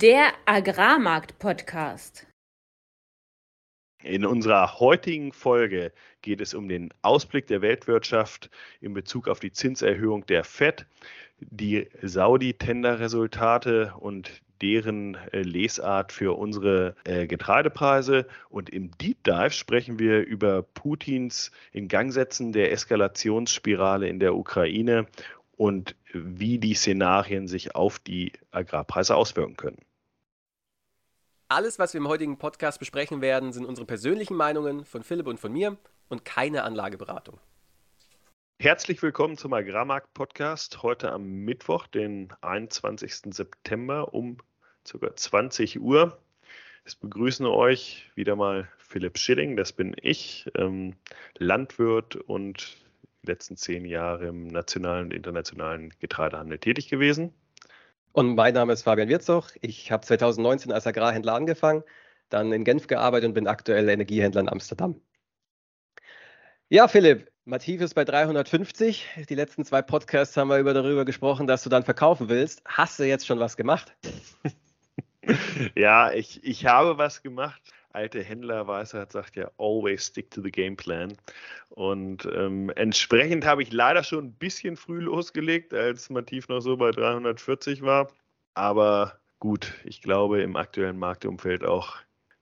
Der Agrarmarkt-Podcast. In unserer heutigen Folge geht es um den Ausblick der Weltwirtschaft in Bezug auf die Zinserhöhung der FED, die Saudi-Tender-Resultate und deren äh, Lesart für unsere äh, Getreidepreise. Und im Deep Dive sprechen wir über Putins Ingangsetzen der Eskalationsspirale in der Ukraine und wie die Szenarien sich auf die Agrarpreise auswirken können. Alles, was wir im heutigen Podcast besprechen werden, sind unsere persönlichen Meinungen von Philipp und von mir und keine Anlageberatung. Herzlich willkommen zum Agrarmarkt-Podcast. Heute am Mittwoch, den 21. September um ca. 20 Uhr. Es begrüßen euch wieder mal Philipp Schilling, das bin ich, ähm, Landwirt und die letzten zehn Jahre im nationalen und internationalen Getreidehandel tätig gewesen. Und mein Name ist Fabian Wirzog. Ich habe 2019 als Agrarhändler angefangen, dann in Genf gearbeitet und bin aktuell Energiehändler in Amsterdam. Ja, Philipp, Mativ ist bei 350. Die letzten zwei Podcasts haben wir über darüber gesprochen, dass du dann verkaufen willst. Hast du jetzt schon was gemacht? ja, ich, ich habe was gemacht alte Händlerweisheit sagt ja, always stick to the game plan. Und ähm, entsprechend habe ich leider schon ein bisschen früh losgelegt, als Mativ noch so bei 340 war. Aber gut, ich glaube im aktuellen Marktumfeld auch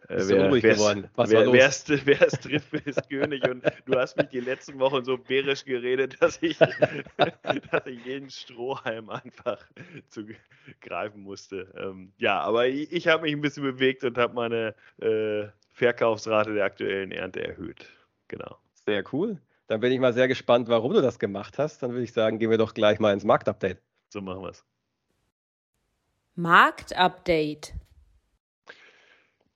äh, wer, wer, geworden. Was wer, wer, es, wer es trifft, ist König. Und du hast mich die letzten Wochen so bärisch geredet, dass ich, dass ich jeden Strohhalm einfach zu greifen musste. Ähm, ja, aber ich, ich habe mich ein bisschen bewegt und habe meine äh, Verkaufsrate der aktuellen Ernte erhöht. Genau. Sehr cool. Dann bin ich mal sehr gespannt, warum du das gemacht hast. Dann würde ich sagen, gehen wir doch gleich mal ins Marktupdate. So machen wir es. Marktupdate.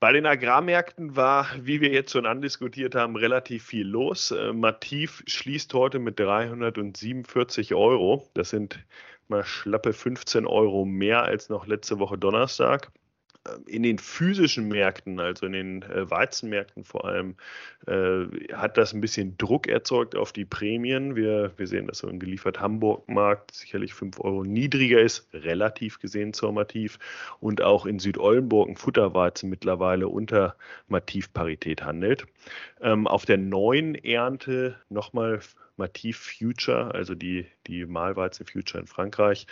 Bei den Agrarmärkten war, wie wir jetzt schon andiskutiert haben, relativ viel los. Äh, Mativ schließt heute mit 347 Euro. Das sind mal schlappe 15 Euro mehr als noch letzte Woche Donnerstag. Ähm, in den physischen Märkten, also in den äh, Weizenmärkten vor allem, äh, hat das ein bisschen Druck erzeugt auf die Prämien. Wir, wir sehen, dass so ein geliefert Hamburg-Markt sicherlich 5 Euro niedriger ist, relativ gesehen zur Mativ. Und auch in Südollenburg ein Futterweizen mittlerweile unter Mativ-Parität handelt. Ähm, auf der neuen Ernte nochmal Mativ Future, also die, die Mahlweizen Future in Frankreich,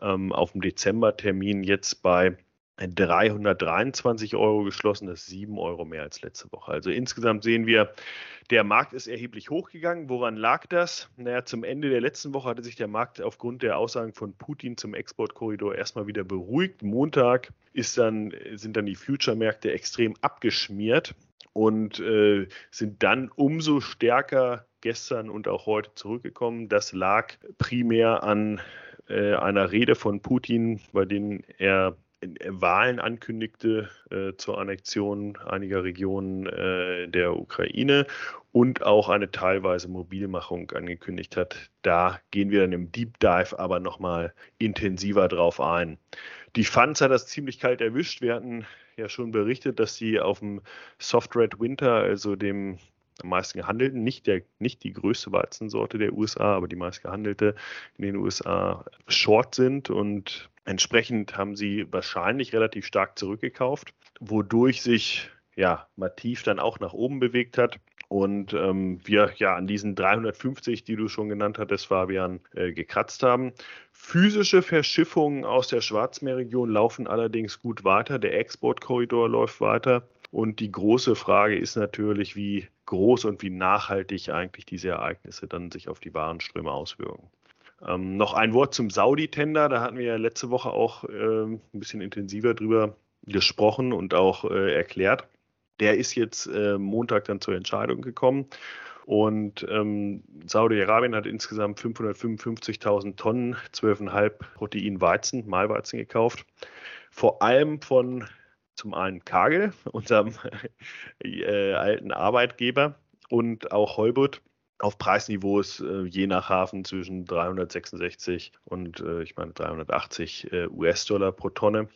ähm, auf dem Dezembertermin jetzt bei 323 Euro geschlossen, das ist 7 Euro mehr als letzte Woche. Also insgesamt sehen wir, der Markt ist erheblich hochgegangen. Woran lag das? Naja, zum Ende der letzten Woche hatte sich der Markt aufgrund der Aussagen von Putin zum Exportkorridor erstmal wieder beruhigt. Montag ist dann, sind dann die Future-Märkte extrem abgeschmiert und äh, sind dann umso stärker gestern und auch heute zurückgekommen. Das lag primär an äh, einer Rede von Putin, bei denen er Wahlen ankündigte äh, zur Annexion einiger Regionen äh, der Ukraine und auch eine teilweise Mobilmachung angekündigt hat. Da gehen wir dann im Deep Dive aber nochmal intensiver drauf ein. Die Funds hat das ziemlich kalt erwischt. Wir hatten ja schon berichtet, dass sie auf dem Soft Red Winter, also dem am meisten gehandelten, nicht, der, nicht die größte Weizensorte der USA, aber die meist gehandelte in den USA short sind und entsprechend haben sie wahrscheinlich relativ stark zurückgekauft, wodurch sich ja Mativ dann auch nach oben bewegt hat. Und ähm, wir ja an diesen 350, die du schon genannt hattest, Fabian, äh, gekratzt haben. Physische Verschiffungen aus der Schwarzmeerregion laufen allerdings gut weiter. Der Exportkorridor läuft weiter. Und die große Frage ist natürlich, wie groß und wie nachhaltig eigentlich diese Ereignisse dann sich auf die Warenströme auswirken. Ähm, noch ein Wort zum Saudi-Tender. Da hatten wir ja letzte Woche auch äh, ein bisschen intensiver drüber gesprochen und auch äh, erklärt. Der ist jetzt äh, Montag dann zur Entscheidung gekommen. Und ähm, Saudi-Arabien hat insgesamt 555.000 Tonnen, 12,5 Protein Weizen, Mahlweizen gekauft. Vor allem von zum einen Kagel, unserem äh, alten Arbeitgeber, und auch Heubut auf Preisniveaus äh, je nach Hafen zwischen 366 und äh, ich meine 380 äh, US-Dollar pro Tonne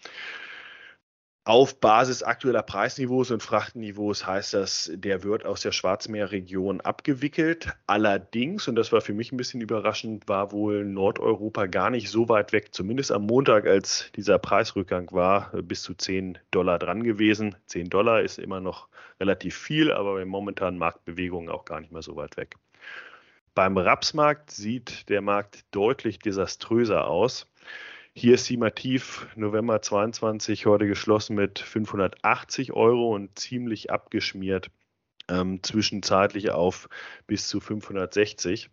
auf Basis aktueller Preisniveaus und Frachtenniveaus heißt das, der wird aus der Schwarzmeerregion abgewickelt. Allerdings, und das war für mich ein bisschen überraschend, war wohl Nordeuropa gar nicht so weit weg, zumindest am Montag, als dieser Preisrückgang war, bis zu 10 Dollar dran gewesen. 10 Dollar ist immer noch relativ viel, aber bei momentanen Marktbewegungen auch gar nicht mehr so weit weg. Beim Rapsmarkt sieht der Markt deutlich desaströser aus. Hier ist Simativ November 22 heute geschlossen mit 580 Euro und ziemlich abgeschmiert, ähm, zwischenzeitlich auf bis zu 560.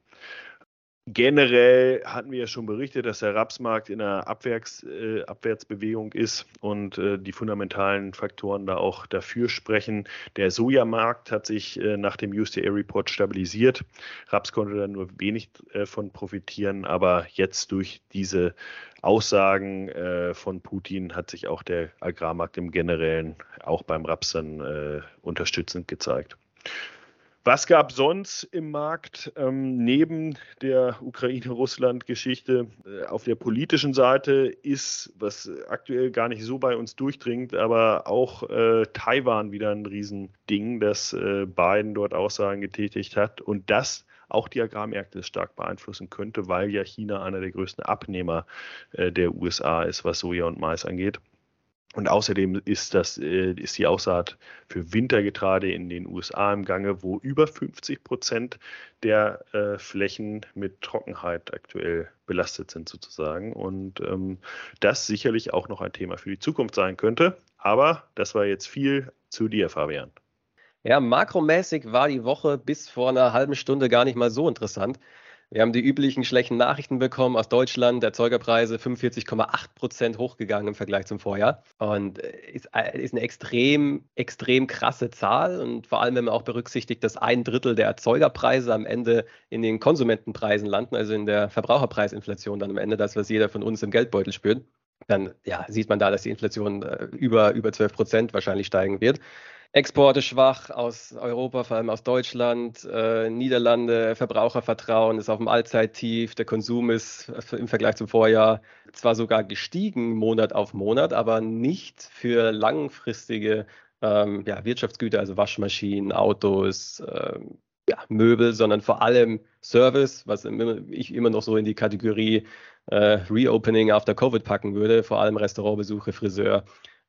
Generell hatten wir ja schon berichtet, dass der Rapsmarkt in einer Abwärts, äh, Abwärtsbewegung ist und äh, die fundamentalen Faktoren da auch dafür sprechen. Der Sojamarkt hat sich äh, nach dem USDA-Report stabilisiert. Raps konnte da nur wenig äh, von profitieren, aber jetzt durch diese Aussagen äh, von Putin hat sich auch der Agrarmarkt im Generellen auch beim Raps dann äh, unterstützend gezeigt. Was gab sonst im Markt ähm, neben der Ukraine-Russland-Geschichte? Äh, auf der politischen Seite ist, was aktuell gar nicht so bei uns durchdringt, aber auch äh, Taiwan wieder ein Riesending, dass äh, Biden dort Aussagen getätigt hat und das auch die Agrarmärkte stark beeinflussen könnte, weil ja China einer der größten Abnehmer äh, der USA ist, was Soja und Mais angeht. Und außerdem ist, das, äh, ist die Aussaat für Wintergetreide in den USA im Gange, wo über 50 Prozent der äh, Flächen mit Trockenheit aktuell belastet sind sozusagen. Und ähm, das sicherlich auch noch ein Thema für die Zukunft sein könnte. Aber das war jetzt viel zu dir, Fabian. Ja, makromäßig war die Woche bis vor einer halben Stunde gar nicht mal so interessant. Wir haben die üblichen schlechten Nachrichten bekommen aus Deutschland. Erzeugerpreise 45,8 Prozent hochgegangen im Vergleich zum Vorjahr. Und äh, ist, äh, ist eine extrem, extrem krasse Zahl. Und vor allem, wenn man auch berücksichtigt, dass ein Drittel der Erzeugerpreise am Ende in den Konsumentenpreisen landen, also in der Verbraucherpreisinflation dann am Ende das, was jeder von uns im Geldbeutel spürt dann ja, sieht man da, dass die Inflation äh, über, über 12 Prozent wahrscheinlich steigen wird. Exporte schwach aus Europa, vor allem aus Deutschland, äh, Niederlande, Verbrauchervertrauen ist auf dem Allzeittief, der Konsum ist im Vergleich zum Vorjahr zwar sogar gestiegen Monat auf Monat, aber nicht für langfristige ähm, ja, Wirtschaftsgüter, also Waschmaschinen, Autos, ähm, ja, Möbel, sondern vor allem Service, was ich immer noch so in die Kategorie äh, Reopening after Covid packen würde, vor allem Restaurantbesuche, Friseur,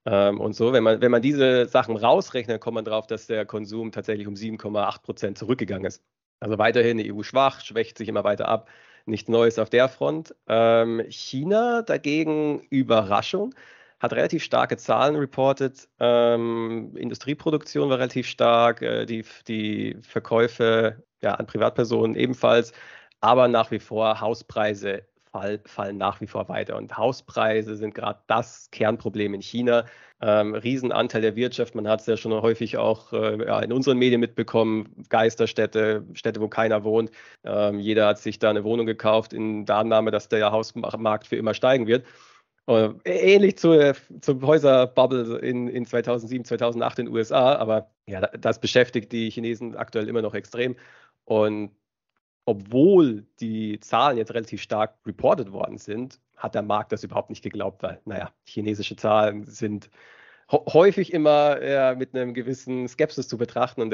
und so, wenn man, wenn man diese Sachen rausrechnet, kommt man darauf, dass der Konsum tatsächlich um 7,8 Prozent zurückgegangen ist. Also weiterhin die EU schwach, schwächt sich immer weiter ab. Nichts Neues auf der Front. Ähm, China dagegen Überraschung hat relativ starke Zahlen reported. Ähm, Industrieproduktion war relativ stark, äh, die, die Verkäufe ja, an Privatpersonen ebenfalls, aber nach wie vor Hauspreise fall, fallen nach wie vor weiter. Und Hauspreise sind gerade das Kernproblem in China. Ähm, Riesenanteil der Wirtschaft, man hat es ja schon häufig auch äh, ja, in unseren Medien mitbekommen, Geisterstädte, Städte, wo keiner wohnt. Ähm, jeder hat sich da eine Wohnung gekauft in der Annahme, dass der Hausmarkt für immer steigen wird. Äh, ähnlich zu, zum Häuserbubble in, in 2007, 2008 in den USA, aber ja, das beschäftigt die Chinesen aktuell immer noch extrem. Und obwohl die Zahlen jetzt relativ stark reported worden sind, hat der Markt das überhaupt nicht geglaubt, weil, naja, chinesische Zahlen sind häufig immer ja, mit einem gewissen Skepsis zu betrachten und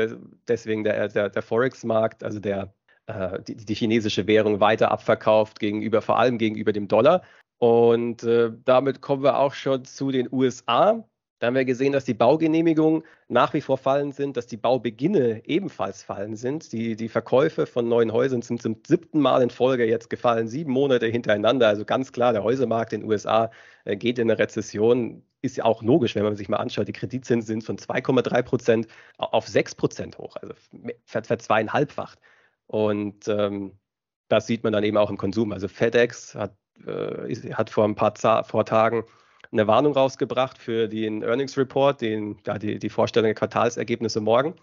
deswegen der, der, der Forex-Markt, also der, äh, die, die, chinesische Währung weiter abverkauft gegenüber, vor allem gegenüber dem Dollar. Und äh, damit kommen wir auch schon zu den USA. Da haben wir gesehen, dass die Baugenehmigungen nach wie vor fallen sind, dass die Baubeginne ebenfalls fallen sind. Die, die Verkäufe von neuen Häusern sind zum siebten Mal in Folge jetzt gefallen, sieben Monate hintereinander. Also ganz klar, der Häusermarkt in den USA äh, geht in eine Rezession. Ist ja auch logisch, wenn man sich mal anschaut, die Kreditzinsen sind von 2,3 Prozent auf 6 Prozent hoch, also verzweieinhalbfacht. Und ähm, das sieht man dann eben auch im Konsum. Also FedEx hat, äh, hat vor ein paar vor Tagen eine Warnung rausgebracht für den Earnings Report, den, ja, die, die Vorstellung der Quartalsergebnisse morgen,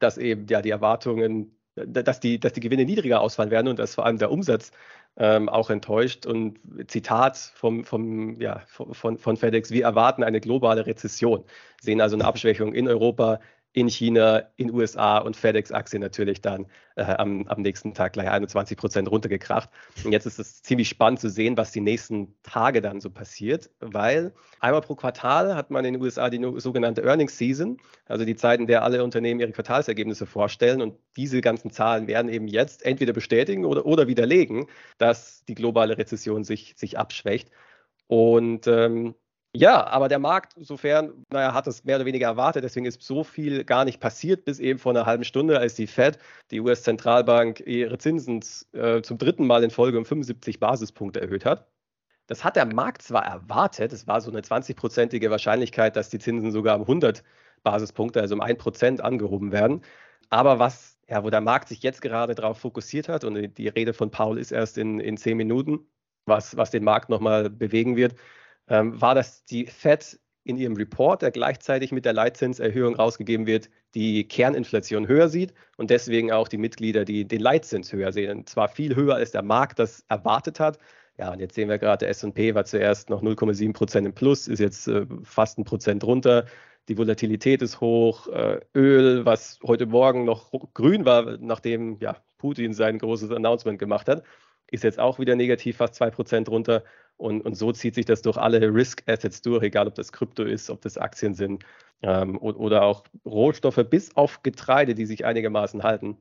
dass eben ja, die Erwartungen, dass die, dass die Gewinne niedriger ausfallen werden und dass vor allem der Umsatz ähm, auch enttäuscht. Und Zitat vom, vom, ja, von, von FedEx, wir erwarten eine globale Rezession, sehen also eine Abschwächung in Europa, in China, in USA und FedEx-Aktie natürlich dann äh, am, am, nächsten Tag gleich 21 Prozent runtergekracht. Und jetzt ist es ziemlich spannend zu sehen, was die nächsten Tage dann so passiert, weil einmal pro Quartal hat man in den USA die sogenannte Earnings Season, also die Zeit, in der alle Unternehmen ihre Quartalsergebnisse vorstellen. Und diese ganzen Zahlen werden eben jetzt entweder bestätigen oder, oder widerlegen, dass die globale Rezession sich, sich abschwächt. Und ähm, ja, aber der Markt, insofern, naja, hat es mehr oder weniger erwartet. Deswegen ist so viel gar nicht passiert, bis eben vor einer halben Stunde, als die Fed, die US-Zentralbank, ihre Zinsen äh, zum dritten Mal in Folge um 75 Basispunkte erhöht hat. Das hat der Markt zwar erwartet, es war so eine 20-prozentige Wahrscheinlichkeit, dass die Zinsen sogar um 100 Basispunkte, also um 1 Prozent angehoben werden. Aber was, ja, wo der Markt sich jetzt gerade darauf fokussiert hat, und die Rede von Paul ist erst in, in 10 Minuten, was, was den Markt nochmal bewegen wird, ähm, war, dass die Fed in ihrem Report, der gleichzeitig mit der Leitzinserhöhung rausgegeben wird, die Kerninflation höher sieht und deswegen auch die Mitglieder, die den Leitzins höher sehen. Und zwar viel höher, als der Markt das erwartet hat. Ja, und jetzt sehen wir gerade, der S&P war zuerst noch 0,7 Prozent im Plus, ist jetzt äh, fast ein Prozent runter. Die Volatilität ist hoch. Äh, Öl, was heute Morgen noch grün war, nachdem ja, Putin sein großes Announcement gemacht hat, ist jetzt auch wieder negativ, fast 2 Prozent runter. Und, und so zieht sich das durch alle Risk-Assets durch, egal ob das Krypto ist, ob das Aktien sind ähm, oder auch Rohstoffe bis auf Getreide, die sich einigermaßen halten.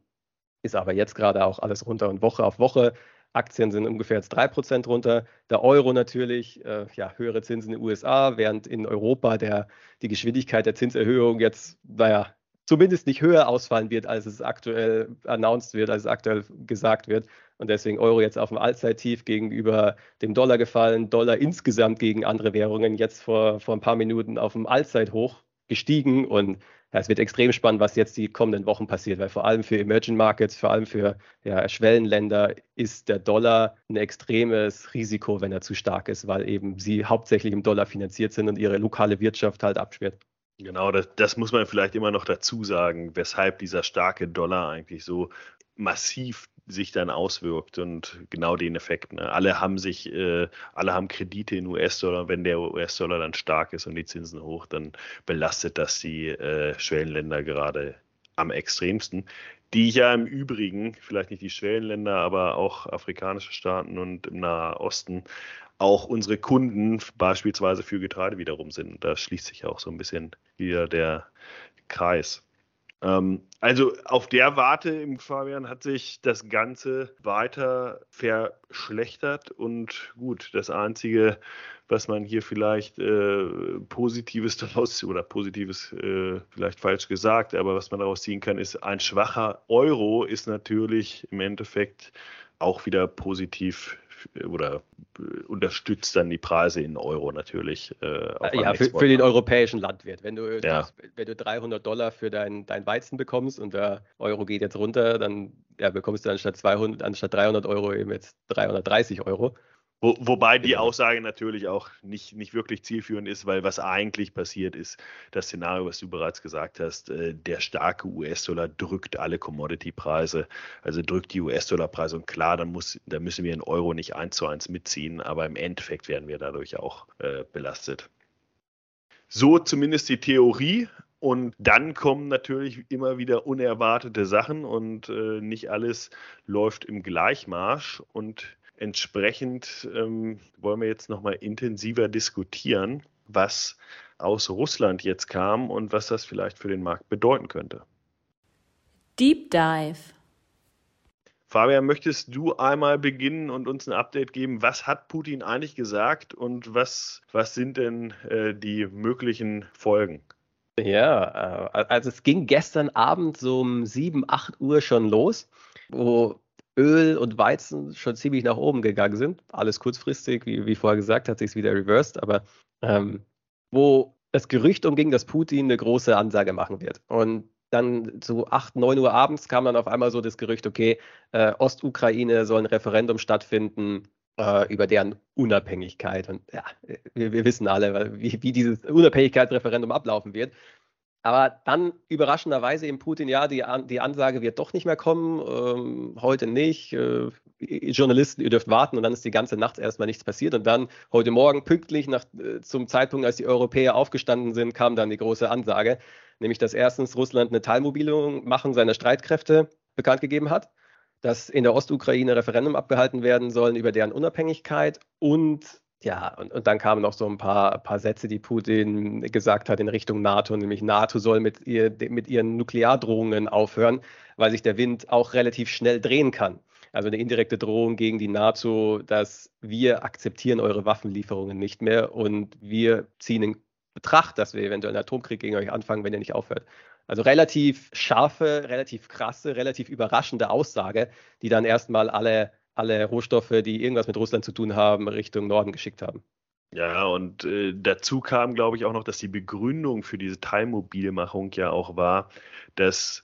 Ist aber jetzt gerade auch alles runter und Woche auf Woche. Aktien sind ungefähr jetzt 3% runter. Der Euro natürlich, äh, ja, höhere Zinsen in den USA, während in Europa der, die Geschwindigkeit der Zinserhöhung jetzt, naja, zumindest nicht höher ausfallen wird, als es aktuell announced wird, als es aktuell gesagt wird. Und deswegen Euro jetzt auf dem Allzeittief gegenüber dem Dollar gefallen, Dollar insgesamt gegen andere Währungen jetzt vor, vor ein paar Minuten auf dem Allzeithoch gestiegen. Und ja, es wird extrem spannend, was jetzt die kommenden Wochen passiert, weil vor allem für Emerging Markets, vor allem für ja, Schwellenländer ist der Dollar ein extremes Risiko, wenn er zu stark ist, weil eben sie hauptsächlich im Dollar finanziert sind und ihre lokale Wirtschaft halt abschwert. Genau, das, das, muss man vielleicht immer noch dazu sagen, weshalb dieser starke Dollar eigentlich so massiv sich dann auswirkt und genau den Effekt. Ne? Alle haben sich, äh, alle haben Kredite in US-Dollar. Wenn der US-Dollar dann stark ist und die Zinsen hoch, dann belastet das die äh, Schwellenländer gerade am extremsten. Die ja im Übrigen, vielleicht nicht die Schwellenländer, aber auch afrikanische Staaten und im Nahen Osten auch unsere Kunden beispielsweise für Getreide wiederum sind. Da schließt sich auch so ein bisschen wieder der Kreis. Ähm, also auf der Warte im Fabian hat sich das Ganze weiter verschlechtert und gut, das Einzige, was man hier vielleicht äh, Positives daraus oder Positives äh, vielleicht falsch gesagt, aber was man daraus ziehen kann, ist ein schwacher Euro ist natürlich im Endeffekt auch wieder positiv oder äh, unterstützt dann die Preise in Euro natürlich. Äh, ja, für, für, den europäischen Landwirt. Wenn du, ja. wenn du 300 Dollar für dein, dein Weizen bekommst und der Euro geht jetzt runter, dann ja, bekommst du anstatt 200, anstatt 300 Euro eben jetzt 330 Euro. Wo, wobei die Aussage natürlich auch nicht, nicht wirklich zielführend ist, weil was eigentlich passiert ist, das Szenario, was du bereits gesagt hast, äh, der starke US-Dollar drückt alle Commodity-Preise, also drückt die US-Dollar-Preise und klar, dann, muss, dann müssen wir in Euro nicht eins zu eins mitziehen, aber im Endeffekt werden wir dadurch auch äh, belastet. So zumindest die Theorie. Und dann kommen natürlich immer wieder unerwartete Sachen und äh, nicht alles läuft im Gleichmarsch. Und Entsprechend ähm, wollen wir jetzt nochmal intensiver diskutieren, was aus Russland jetzt kam und was das vielleicht für den Markt bedeuten könnte. Deep Dive. Fabian, möchtest du einmal beginnen und uns ein Update geben? Was hat Putin eigentlich gesagt und was, was sind denn äh, die möglichen Folgen? Ja, äh, also es ging gestern Abend so um 7, 8 Uhr schon los, wo Öl und Weizen schon ziemlich nach oben gegangen sind. Alles kurzfristig, wie, wie vorher gesagt, hat sich wieder reversed, aber ähm, wo das Gerücht umging, dass Putin eine große Ansage machen wird. Und dann so 8, 9 Uhr abends kam dann auf einmal so das Gerücht, okay, äh, Ostukraine soll ein Referendum stattfinden äh, über deren Unabhängigkeit. Und ja, wir, wir wissen alle, wie, wie dieses Unabhängigkeitsreferendum ablaufen wird. Aber dann überraschenderweise im Putin, ja, die, die Ansage wird doch nicht mehr kommen, ähm, heute nicht. Äh, Journalisten, ihr dürft warten und dann ist die ganze Nacht erstmal nichts passiert. Und dann heute Morgen pünktlich nach, äh, zum Zeitpunkt, als die Europäer aufgestanden sind, kam dann die große Ansage, nämlich dass erstens Russland eine Teilmobilmachung seiner Streitkräfte bekannt gegeben hat, dass in der Ostukraine Referendum abgehalten werden sollen über deren Unabhängigkeit und ja, und, und dann kamen noch so ein paar, paar Sätze, die Putin gesagt hat in Richtung NATO, nämlich NATO soll mit, ihr, mit ihren Nukleardrohungen aufhören, weil sich der Wind auch relativ schnell drehen kann. Also eine indirekte Drohung gegen die NATO, dass wir akzeptieren eure Waffenlieferungen nicht mehr und wir ziehen in Betracht, dass wir eventuell einen Atomkrieg gegen euch anfangen, wenn ihr nicht aufhört. Also relativ scharfe, relativ krasse, relativ überraschende Aussage, die dann erstmal alle alle Rohstoffe, die irgendwas mit Russland zu tun haben, Richtung Norden geschickt haben. Ja, und äh, dazu kam, glaube ich, auch noch, dass die Begründung für diese Teilmobilmachung ja auch war, dass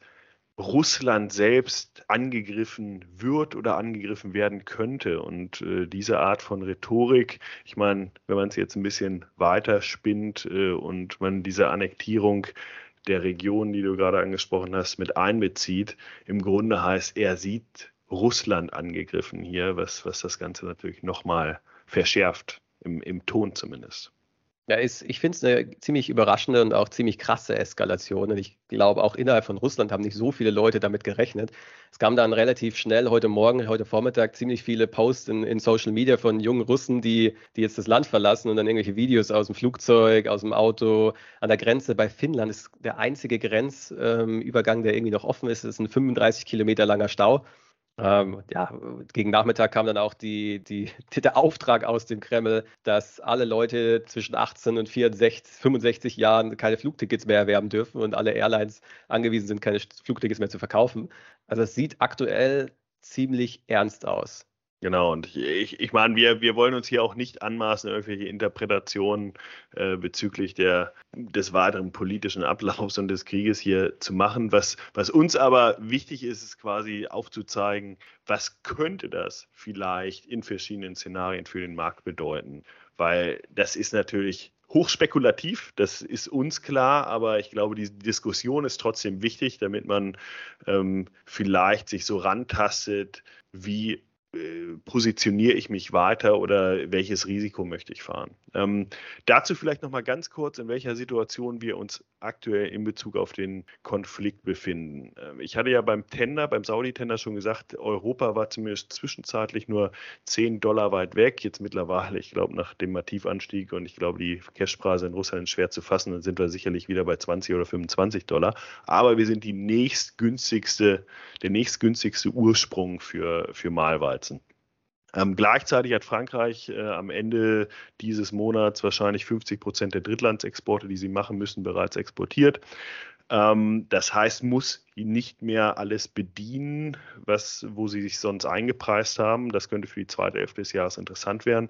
Russland selbst angegriffen wird oder angegriffen werden könnte. Und äh, diese Art von Rhetorik, ich meine, wenn man es jetzt ein bisschen weiter spinnt äh, und man diese Annektierung der Region, die du gerade angesprochen hast, mit einbezieht, im Grunde heißt, er sieht Russland angegriffen hier, was, was das Ganze natürlich nochmal verschärft, im, im Ton zumindest. Ja, ist, ich finde es eine ziemlich überraschende und auch ziemlich krasse Eskalation. Und ich glaube, auch innerhalb von Russland haben nicht so viele Leute damit gerechnet. Es kam dann relativ schnell heute Morgen, heute Vormittag ziemlich viele Posts in, in Social Media von jungen Russen, die, die jetzt das Land verlassen und dann irgendwelche Videos aus dem Flugzeug, aus dem Auto, an der Grenze bei Finnland ist der einzige Grenzübergang, ähm, der irgendwie noch offen ist. Es ist ein 35 Kilometer langer Stau. Ähm, ja, gegen Nachmittag kam dann auch die, die, der Auftrag aus dem Kreml, dass alle Leute zwischen 18 und 64, 65 Jahren keine Flugtickets mehr erwerben dürfen und alle Airlines angewiesen sind, keine Flugtickets mehr zu verkaufen. Also es sieht aktuell ziemlich ernst aus. Genau, und ich, ich meine, wir, wir wollen uns hier auch nicht anmaßen, irgendwelche Interpretationen äh, bezüglich der, des weiteren politischen Ablaufs und des Krieges hier zu machen. Was, was uns aber wichtig ist, ist quasi aufzuzeigen, was könnte das vielleicht in verschiedenen Szenarien für den Markt bedeuten. Weil das ist natürlich hochspekulativ, das ist uns klar, aber ich glaube, die Diskussion ist trotzdem wichtig, damit man ähm, vielleicht sich so rantastet, wie positioniere ich mich weiter oder welches Risiko möchte ich fahren. Ähm, dazu vielleicht noch mal ganz kurz, in welcher Situation wir uns aktuell in Bezug auf den Konflikt befinden. Ähm, ich hatte ja beim Tender, beim Saudi-Tender schon gesagt, Europa war zumindest zwischenzeitlich nur 10 Dollar weit weg. Jetzt mittlerweile, ich glaube, nach dem Mativanstieg und ich glaube, die Cashpreise in Russland schwer zu fassen, dann sind wir sicherlich wieder bei 20 oder 25 Dollar. Aber wir sind die nächstgünstigste, der nächstgünstigste Ursprung für, für Malweizen. Ähm, gleichzeitig hat Frankreich äh, am Ende dieses Monats wahrscheinlich 50 Prozent der Drittlandsexporte, die sie machen müssen, bereits exportiert. Ähm, das heißt, muss nicht mehr alles bedienen, was, wo sie sich sonst eingepreist haben. Das könnte für die zweite Hälfte des Jahres interessant werden.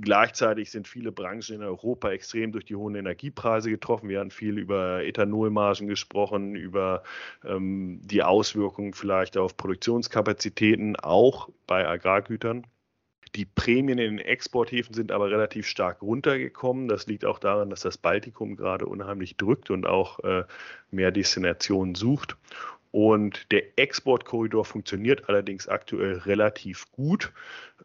Gleichzeitig sind viele Branchen in Europa extrem durch die hohen Energiepreise getroffen. Wir haben viel über Ethanolmargen gesprochen, über ähm, die Auswirkungen vielleicht auf Produktionskapazitäten, auch bei Agrargütern. Die Prämien in den Exporthäfen sind aber relativ stark runtergekommen. Das liegt auch daran, dass das Baltikum gerade unheimlich drückt und auch äh, mehr Destinationen sucht. Und der Exportkorridor funktioniert allerdings aktuell relativ gut.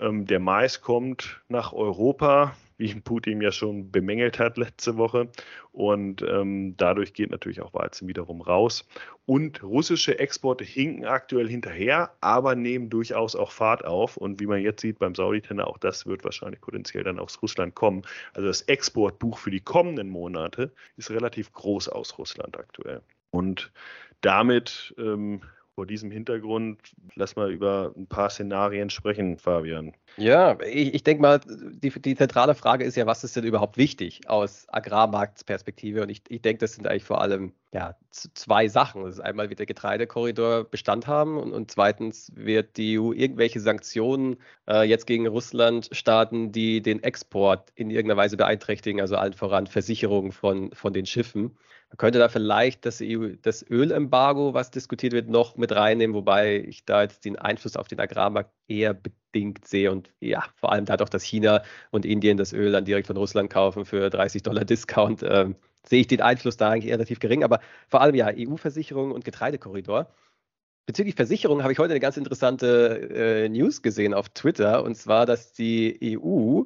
Ähm, der Mais kommt nach Europa, wie Putin ja schon bemängelt hat letzte Woche. Und ähm, dadurch geht natürlich auch Weizen wiederum raus. Und russische Exporte hinken aktuell hinterher, aber nehmen durchaus auch Fahrt auf. Und wie man jetzt sieht beim Saudi-Tender, auch das wird wahrscheinlich potenziell dann aus Russland kommen. Also das Exportbuch für die kommenden Monate ist relativ groß aus Russland aktuell. Und damit ähm, vor diesem Hintergrund lass mal über ein paar Szenarien sprechen, Fabian. Ja, ich, ich denke mal, die, die, zentrale Frage ist ja, was ist denn überhaupt wichtig aus Agrarmarktperspektive? Und ich, ich denke, das sind eigentlich vor allem ja, zwei Sachen. Das ist einmal wird der Getreidekorridor Bestand haben und, und zweitens wird die EU irgendwelche Sanktionen äh, jetzt gegen Russland starten, die den Export in irgendeiner Weise beeinträchtigen, also allen voran Versicherungen von, von den Schiffen. Man könnte da vielleicht das, EU, das Ölembargo, was diskutiert wird, noch mit reinnehmen, wobei ich da jetzt den Einfluss auf den Agrarmarkt eher bedingt sehe und ja, vor allem dadurch, dass China und Indien das Öl dann direkt von Russland kaufen für 30 Dollar Discount, äh, sehe ich den Einfluss da eigentlich relativ gering. Aber vor allem ja, EU-Versicherung und Getreidekorridor. Bezüglich Versicherung habe ich heute eine ganz interessante äh, News gesehen auf Twitter und zwar, dass die EU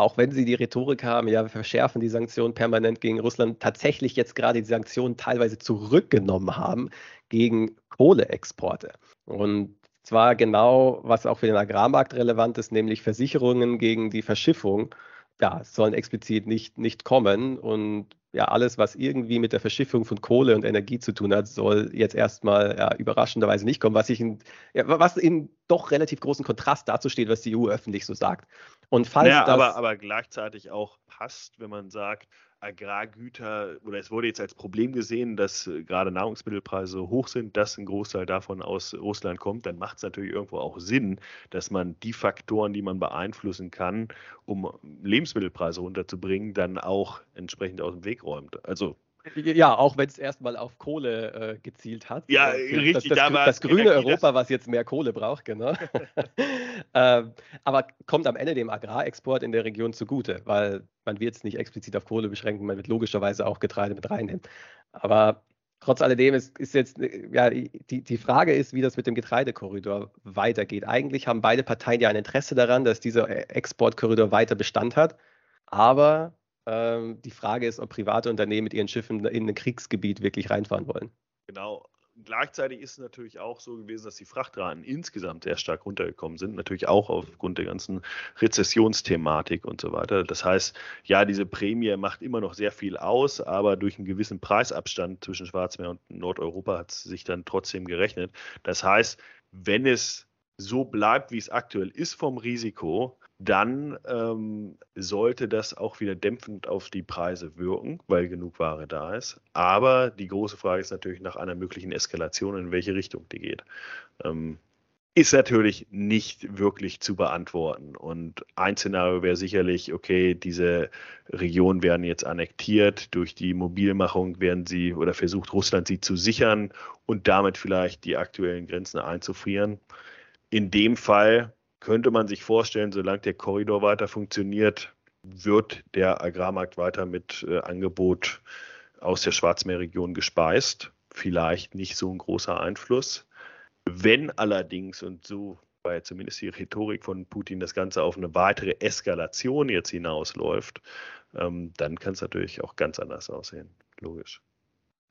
auch wenn sie die Rhetorik haben, ja, wir verschärfen die Sanktionen permanent gegen Russland, tatsächlich jetzt gerade die Sanktionen teilweise zurückgenommen haben gegen Kohleexporte. Und zwar genau, was auch für den Agrarmarkt relevant ist, nämlich Versicherungen gegen die Verschiffung, ja, sollen explizit nicht, nicht kommen. Und ja, alles, was irgendwie mit der Verschiffung von Kohle und Energie zu tun hat, soll jetzt erstmal ja, überraschenderweise nicht kommen, was, ich in, ja, was in doch relativ großen Kontrast dazu steht, was die EU öffentlich so sagt. Und falls ja, das, aber, aber gleichzeitig auch passt, wenn man sagt, Agrargüter oder es wurde jetzt als Problem gesehen, dass äh, gerade Nahrungsmittelpreise hoch sind, dass ein Großteil davon aus Russland kommt, dann macht es natürlich irgendwo auch Sinn, dass man die Faktoren, die man beeinflussen kann, um Lebensmittelpreise runterzubringen, dann auch entsprechend aus dem Weg räumt. Also ja, auch wenn es erstmal auf Kohle äh, gezielt hat. Ja, äh, richtig. Das, das, das grüne Energie, Europa, was jetzt mehr Kohle braucht, genau. ähm, aber kommt am Ende dem Agrarexport in der Region zugute, weil man wird es nicht explizit auf Kohle beschränken, man wird logischerweise auch Getreide mit reinnehmen. Aber trotz alledem ist, ist jetzt, äh, ja, die, die Frage ist, wie das mit dem Getreidekorridor weitergeht. Eigentlich haben beide Parteien ja ein Interesse daran, dass dieser äh, Exportkorridor weiter Bestand hat. Aber ähm, die Frage ist, ob private Unternehmen mit ihren Schiffen in ein Kriegsgebiet wirklich reinfahren wollen. Genau. Gleichzeitig ist es natürlich auch so gewesen, dass die Frachtraten insgesamt sehr stark runtergekommen sind, natürlich auch aufgrund der ganzen Rezessionsthematik und so weiter. Das heißt, ja, diese Prämie macht immer noch sehr viel aus, aber durch einen gewissen Preisabstand zwischen Schwarzmeer und Nordeuropa hat es sich dann trotzdem gerechnet. Das heißt, wenn es so bleibt, wie es aktuell ist vom Risiko, dann ähm, sollte das auch wieder dämpfend auf die Preise wirken, weil genug Ware da ist. Aber die große Frage ist natürlich nach einer möglichen Eskalation, in welche Richtung die geht. Ähm, ist natürlich nicht wirklich zu beantworten. Und ein Szenario wäre sicherlich, okay, diese Regionen werden jetzt annektiert, durch die Mobilmachung werden sie oder versucht Russland sie zu sichern und damit vielleicht die aktuellen Grenzen einzufrieren. In dem Fall könnte man sich vorstellen, solange der Korridor weiter funktioniert, wird der Agrarmarkt weiter mit äh, Angebot aus der Schwarzmeerregion gespeist. Vielleicht nicht so ein großer Einfluss. Wenn allerdings, und so war ja zumindest die Rhetorik von Putin, das Ganze auf eine weitere Eskalation jetzt hinausläuft, ähm, dann kann es natürlich auch ganz anders aussehen. Logisch.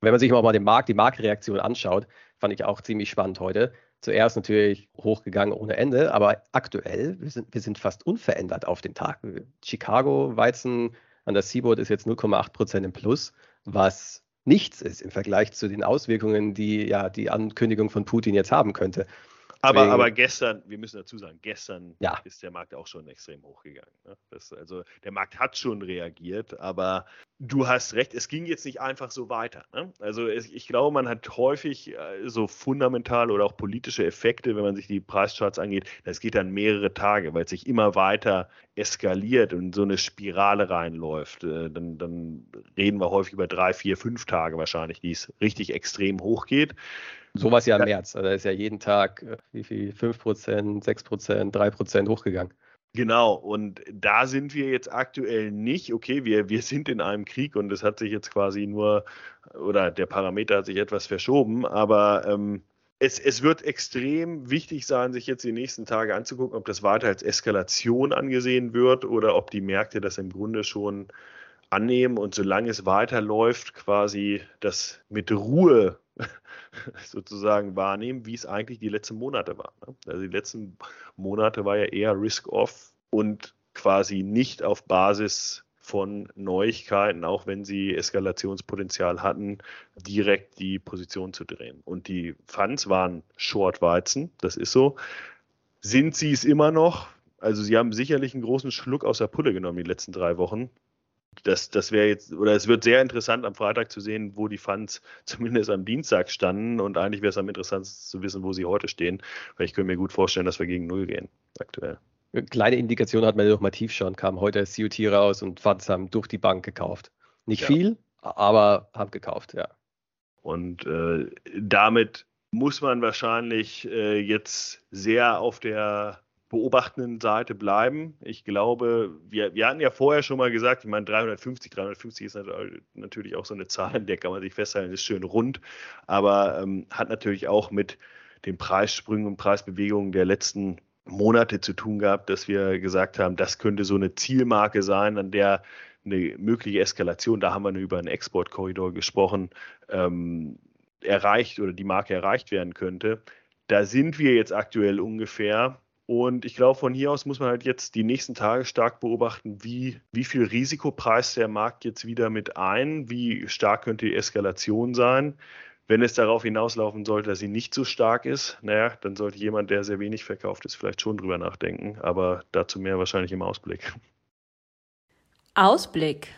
Wenn man sich mal den Markt, die Marktreaktion anschaut, fand ich auch ziemlich spannend heute zuerst natürlich hochgegangen ohne Ende, aber aktuell, wir sind, wir sind fast unverändert auf den Tag. Chicago Weizen an der Seaboard ist jetzt 0,8 Prozent im Plus, was nichts ist im Vergleich zu den Auswirkungen, die ja die Ankündigung von Putin jetzt haben könnte. Aber, aber gestern, wir müssen dazu sagen, gestern ja. ist der Markt auch schon extrem hochgegangen. Ne? Das, also der Markt hat schon reagiert, aber du hast recht, es ging jetzt nicht einfach so weiter. Ne? Also es, ich glaube, man hat häufig äh, so fundamentale oder auch politische Effekte, wenn man sich die Preischarts angeht, das geht dann mehrere Tage, weil es sich immer weiter eskaliert und so eine Spirale reinläuft. Äh, dann, dann reden wir häufig über drei, vier, fünf Tage wahrscheinlich, die es richtig extrem hochgeht. Sowas ja im März. Also da ist ja jeden Tag, äh, wie viel, 5%, 6%, 3% hochgegangen. Genau, und da sind wir jetzt aktuell nicht. Okay, wir, wir sind in einem Krieg und es hat sich jetzt quasi nur, oder der Parameter hat sich etwas verschoben, aber ähm, es, es wird extrem wichtig sein, sich jetzt die nächsten Tage anzugucken, ob das weiter als Eskalation angesehen wird oder ob die Märkte das im Grunde schon annehmen und solange es weiterläuft, quasi das mit Ruhe sozusagen wahrnehmen, wie es eigentlich die letzten Monate waren. Ne? Also die letzten Monate war ja eher Risk-Off und quasi nicht auf Basis von Neuigkeiten, auch wenn sie Eskalationspotenzial hatten, direkt die Position zu drehen. Und die Funds waren Short-Weizen, das ist so. Sind sie es immer noch? Also sie haben sicherlich einen großen Schluck aus der Pulle genommen die letzten drei Wochen das, das wäre jetzt, oder es wird sehr interessant am Freitag zu sehen, wo die Funds zumindest am Dienstag standen und eigentlich wäre es am interessantesten zu wissen, wo sie heute stehen, weil ich könnte mir gut vorstellen, dass wir gegen Null gehen, aktuell. Kleine Indikation hat man doch mal tief schon, kam heute COT raus und Funds haben durch die Bank gekauft. Nicht ja. viel, aber haben gekauft, ja. Und äh, damit muss man wahrscheinlich äh, jetzt sehr auf der beobachtenden Seite bleiben. Ich glaube, wir, wir hatten ja vorher schon mal gesagt, ich meine 350, 350 ist natürlich auch so eine Zahl, in der kann man sich festhalten, ist schön rund, aber ähm, hat natürlich auch mit den Preissprüngen und Preisbewegungen der letzten Monate zu tun gehabt, dass wir gesagt haben, das könnte so eine Zielmarke sein, an der eine mögliche Eskalation, da haben wir über einen Exportkorridor gesprochen, ähm, erreicht oder die Marke erreicht werden könnte. Da sind wir jetzt aktuell ungefähr und ich glaube, von hier aus muss man halt jetzt die nächsten Tage stark beobachten, wie, wie viel Risiko preist der Markt jetzt wieder mit ein, wie stark könnte die Eskalation sein. Wenn es darauf hinauslaufen sollte, dass sie nicht so stark ist, naja, dann sollte jemand, der sehr wenig verkauft ist, vielleicht schon drüber nachdenken. Aber dazu mehr wahrscheinlich im Ausblick. Ausblick.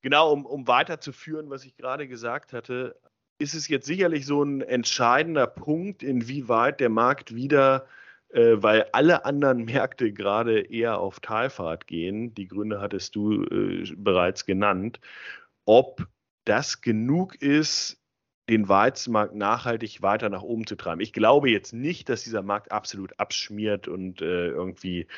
Genau, um, um weiterzuführen, was ich gerade gesagt hatte, ist es jetzt sicherlich so ein entscheidender Punkt, inwieweit der Markt wieder äh, weil alle anderen Märkte gerade eher auf Talfahrt gehen. Die Gründe hattest du äh, bereits genannt. Ob das genug ist, den Weizenmarkt nachhaltig weiter nach oben zu treiben. Ich glaube jetzt nicht, dass dieser Markt absolut abschmiert und äh, irgendwie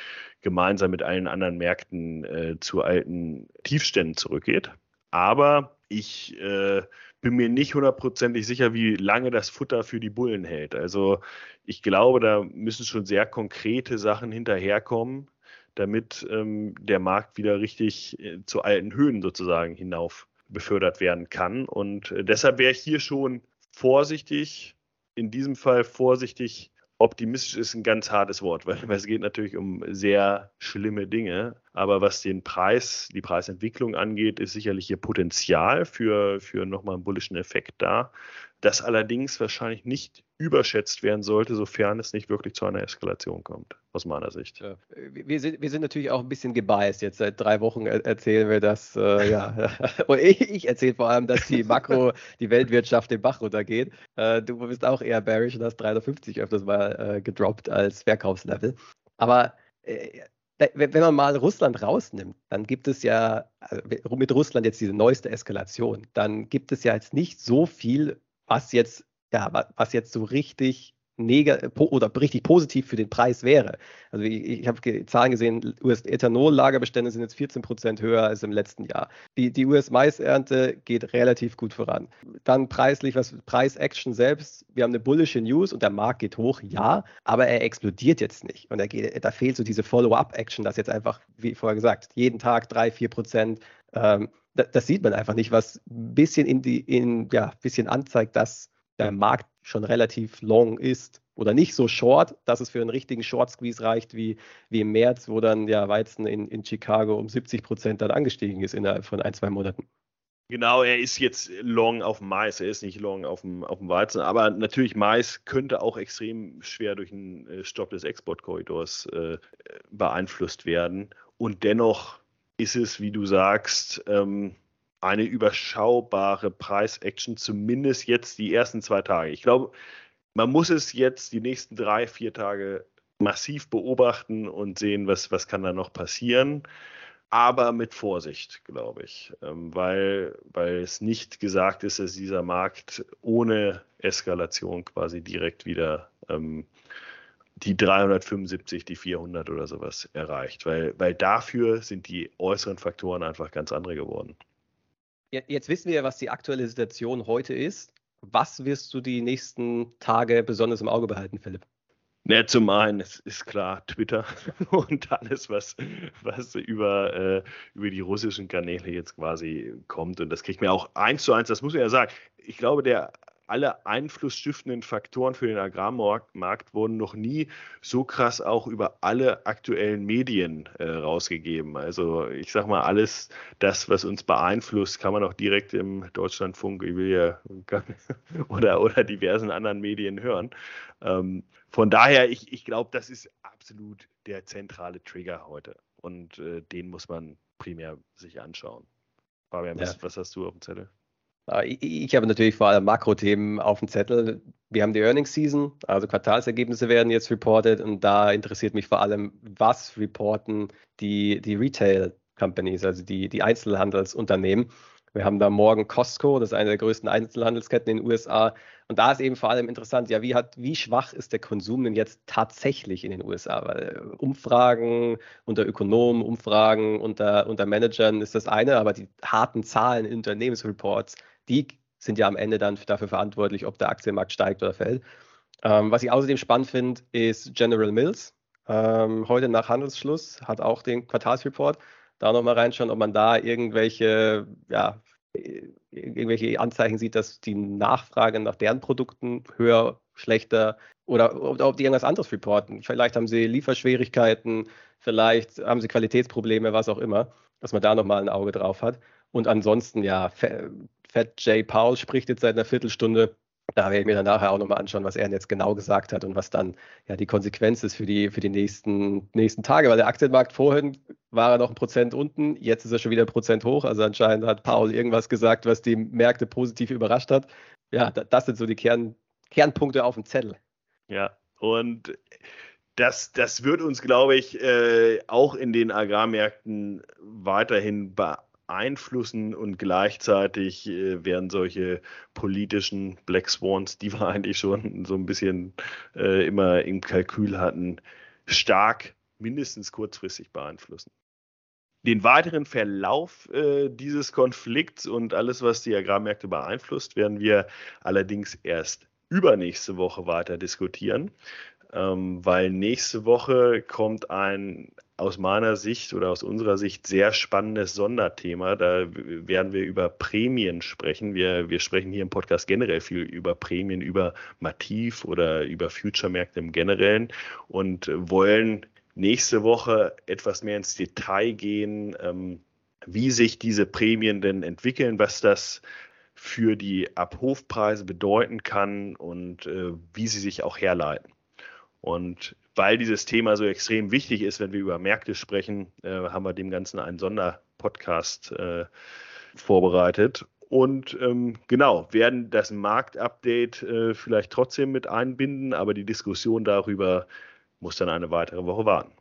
gemeinsam mit allen anderen Märkten äh, zu alten Tiefständen zurückgeht. Aber ich äh, bin mir nicht hundertprozentig sicher, wie lange das Futter für die Bullen hält. Also ich glaube, da müssen schon sehr konkrete Sachen hinterherkommen, damit ähm, der Markt wieder richtig äh, zu alten Höhen sozusagen hinauf befördert werden kann. Und äh, deshalb wäre ich hier schon vorsichtig, in diesem Fall vorsichtig optimistisch ist ein ganz hartes Wort, weil, es geht natürlich um sehr schlimme Dinge. Aber was den Preis, die Preisentwicklung angeht, ist sicherlich hier Potenzial für, für nochmal einen bullischen Effekt da das allerdings wahrscheinlich nicht überschätzt werden sollte, sofern es nicht wirklich zu einer Eskalation kommt, aus meiner Sicht. Ja. Wir, sind, wir sind natürlich auch ein bisschen gebiased. Jetzt seit drei Wochen erzählen wir das, äh, ja, und ich, erzähle vor allem, dass die Makro, die Weltwirtschaft den Bach runtergeht. Äh, du bist auch eher bearish und hast 350 öfters mal äh, gedroppt als Verkaufslevel. Aber äh, wenn man mal Russland rausnimmt, dann gibt es ja also mit Russland jetzt diese neueste Eskalation, dann gibt es ja jetzt nicht so viel was jetzt, ja, was jetzt so richtig oder richtig positiv für den Preis wäre. Also ich, ich habe Zahlen gesehen, US-Ethanol-Lagerbestände sind jetzt 14 Prozent höher als im letzten Jahr. Die, die US-Maisernte geht relativ gut voran. Dann preislich, was Preis-Action selbst, wir haben eine bullische News und der Markt geht hoch, ja, aber er explodiert jetzt nicht. Und geht, da fehlt so diese Follow-up-Action, dass jetzt einfach, wie vorher gesagt, jeden Tag 3, 4 Prozent ähm, das sieht man einfach nicht, was ein bisschen in die, in, ja, bisschen anzeigt, dass der Markt schon relativ long ist oder nicht so short, dass es für einen richtigen Short Squeeze reicht wie, wie im März, wo dann ja Weizen in, in Chicago um 70 Prozent dann angestiegen ist innerhalb von ein, zwei Monaten. Genau, er ist jetzt long auf dem Mais, er ist nicht long auf dem, auf dem Weizen, aber natürlich Mais könnte auch extrem schwer durch einen äh, Stopp des Exportkorridors äh, beeinflusst werden. Und dennoch ist es, wie du sagst, ähm, eine überschaubare Preis-Action, zumindest jetzt die ersten zwei Tage. Ich glaube, man muss es jetzt die nächsten drei, vier Tage massiv beobachten und sehen, was, was kann da noch passieren. Aber mit Vorsicht, glaube ich, ähm, weil, weil es nicht gesagt ist, dass dieser Markt ohne Eskalation quasi direkt wieder ähm, die 375, die 400 oder sowas erreicht, weil, weil dafür sind die äußeren Faktoren einfach ganz andere geworden. Jetzt wissen wir, was die aktuelle Situation heute ist. Was wirst du die nächsten Tage besonders im Auge behalten, Philipp? Ja, zum einen ist, ist klar Twitter und alles, was, was über, äh, über die russischen Kanäle jetzt quasi kommt. Und das kriegt mir auch eins zu eins, das muss man ja sagen. Ich glaube, der alle einflussstiftenden Faktoren für den Agrarmarkt wurden noch nie so krass auch über alle aktuellen Medien äh, rausgegeben. Also ich sage mal, alles das, was uns beeinflusst, kann man auch direkt im Deutschlandfunk, ja, oder, oder diversen anderen Medien hören. Ähm, von daher, ich, ich glaube, das ist absolut der zentrale Trigger heute. Und äh, den muss man primär sich anschauen. Fabian, ja. was, was hast du auf dem Zettel? Ah, ich habe natürlich vor allem Makrothemen auf dem Zettel. Wir haben die Earnings Season, also Quartalsergebnisse werden jetzt reported und da interessiert mich vor allem, was reporten die, die Retail Companies, also die, die Einzelhandelsunternehmen. Wir haben da morgen Costco, das ist eine der größten Einzelhandelsketten in den USA. Und da ist eben vor allem interessant, ja, wie, hat, wie schwach ist der Konsum denn jetzt tatsächlich in den USA? Weil Umfragen unter Ökonomen, Umfragen unter, unter Managern ist das eine, aber die harten Zahlen in Unternehmensreports, die sind ja am Ende dann dafür verantwortlich, ob der Aktienmarkt steigt oder fällt. Ähm, was ich außerdem spannend finde, ist General Mills. Ähm, heute nach Handelsschluss hat auch den Quartalsreport. Da nochmal reinschauen, ob man da irgendwelche, ja, irgendwelche Anzeichen sieht, dass die Nachfrage nach deren Produkten höher, schlechter oder ob die irgendwas anderes reporten. Vielleicht haben sie Lieferschwierigkeiten, vielleicht haben sie Qualitätsprobleme, was auch immer, dass man da nochmal ein Auge drauf hat. Und ansonsten, ja, Fat J. Paul spricht jetzt seit einer Viertelstunde. Da werde ich mir dann nachher auch nochmal anschauen, was er jetzt genau gesagt hat und was dann ja die Konsequenz ist für die, für die nächsten, nächsten Tage. Weil der Aktienmarkt vorhin war er noch ein Prozent unten, jetzt ist er schon wieder ein Prozent hoch. Also anscheinend hat Paul irgendwas gesagt, was die Märkte positiv überrascht hat. Ja, das sind so die Kern, Kernpunkte auf dem Zettel. Ja, und das, das wird uns, glaube ich, äh, auch in den Agrarmärkten weiterhin beeinflussen beeinflussen und gleichzeitig äh, werden solche politischen Black Swans, die wir eigentlich schon so ein bisschen äh, immer im Kalkül hatten, stark mindestens kurzfristig beeinflussen. Den weiteren Verlauf äh, dieses Konflikts und alles, was die Agrarmärkte beeinflusst, werden wir allerdings erst übernächste Woche weiter diskutieren ähm, weil nächste Woche kommt ein aus meiner Sicht oder aus unserer Sicht sehr spannendes Sonderthema. Da werden wir über Prämien sprechen. Wir, wir sprechen hier im Podcast generell viel über Prämien, über Mativ oder über Future-Märkte im Generellen und wollen nächste Woche etwas mehr ins Detail gehen, ähm, wie sich diese Prämien denn entwickeln, was das für die Abhofpreise bedeuten kann und äh, wie sie sich auch herleiten. Und weil dieses Thema so extrem wichtig ist, wenn wir über Märkte sprechen, äh, haben wir dem Ganzen einen Sonderpodcast äh, vorbereitet. Und ähm, genau, werden das Marktupdate äh, vielleicht trotzdem mit einbinden, aber die Diskussion darüber muss dann eine weitere Woche warten.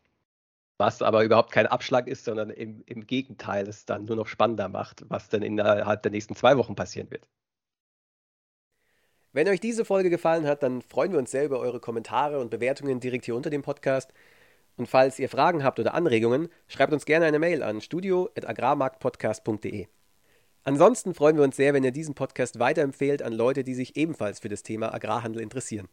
Was aber überhaupt kein Abschlag ist, sondern im, im Gegenteil es dann nur noch spannender macht, was dann innerhalb der nächsten zwei Wochen passieren wird. Wenn euch diese Folge gefallen hat, dann freuen wir uns sehr über eure Kommentare und Bewertungen direkt hier unter dem Podcast. Und falls ihr Fragen habt oder Anregungen, schreibt uns gerne eine Mail an studio.agrarmarktpodcast.de. Ansonsten freuen wir uns sehr, wenn ihr diesen Podcast weiterempfehlt an Leute, die sich ebenfalls für das Thema Agrarhandel interessieren.